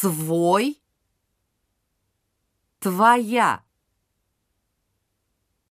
Свой? Твоя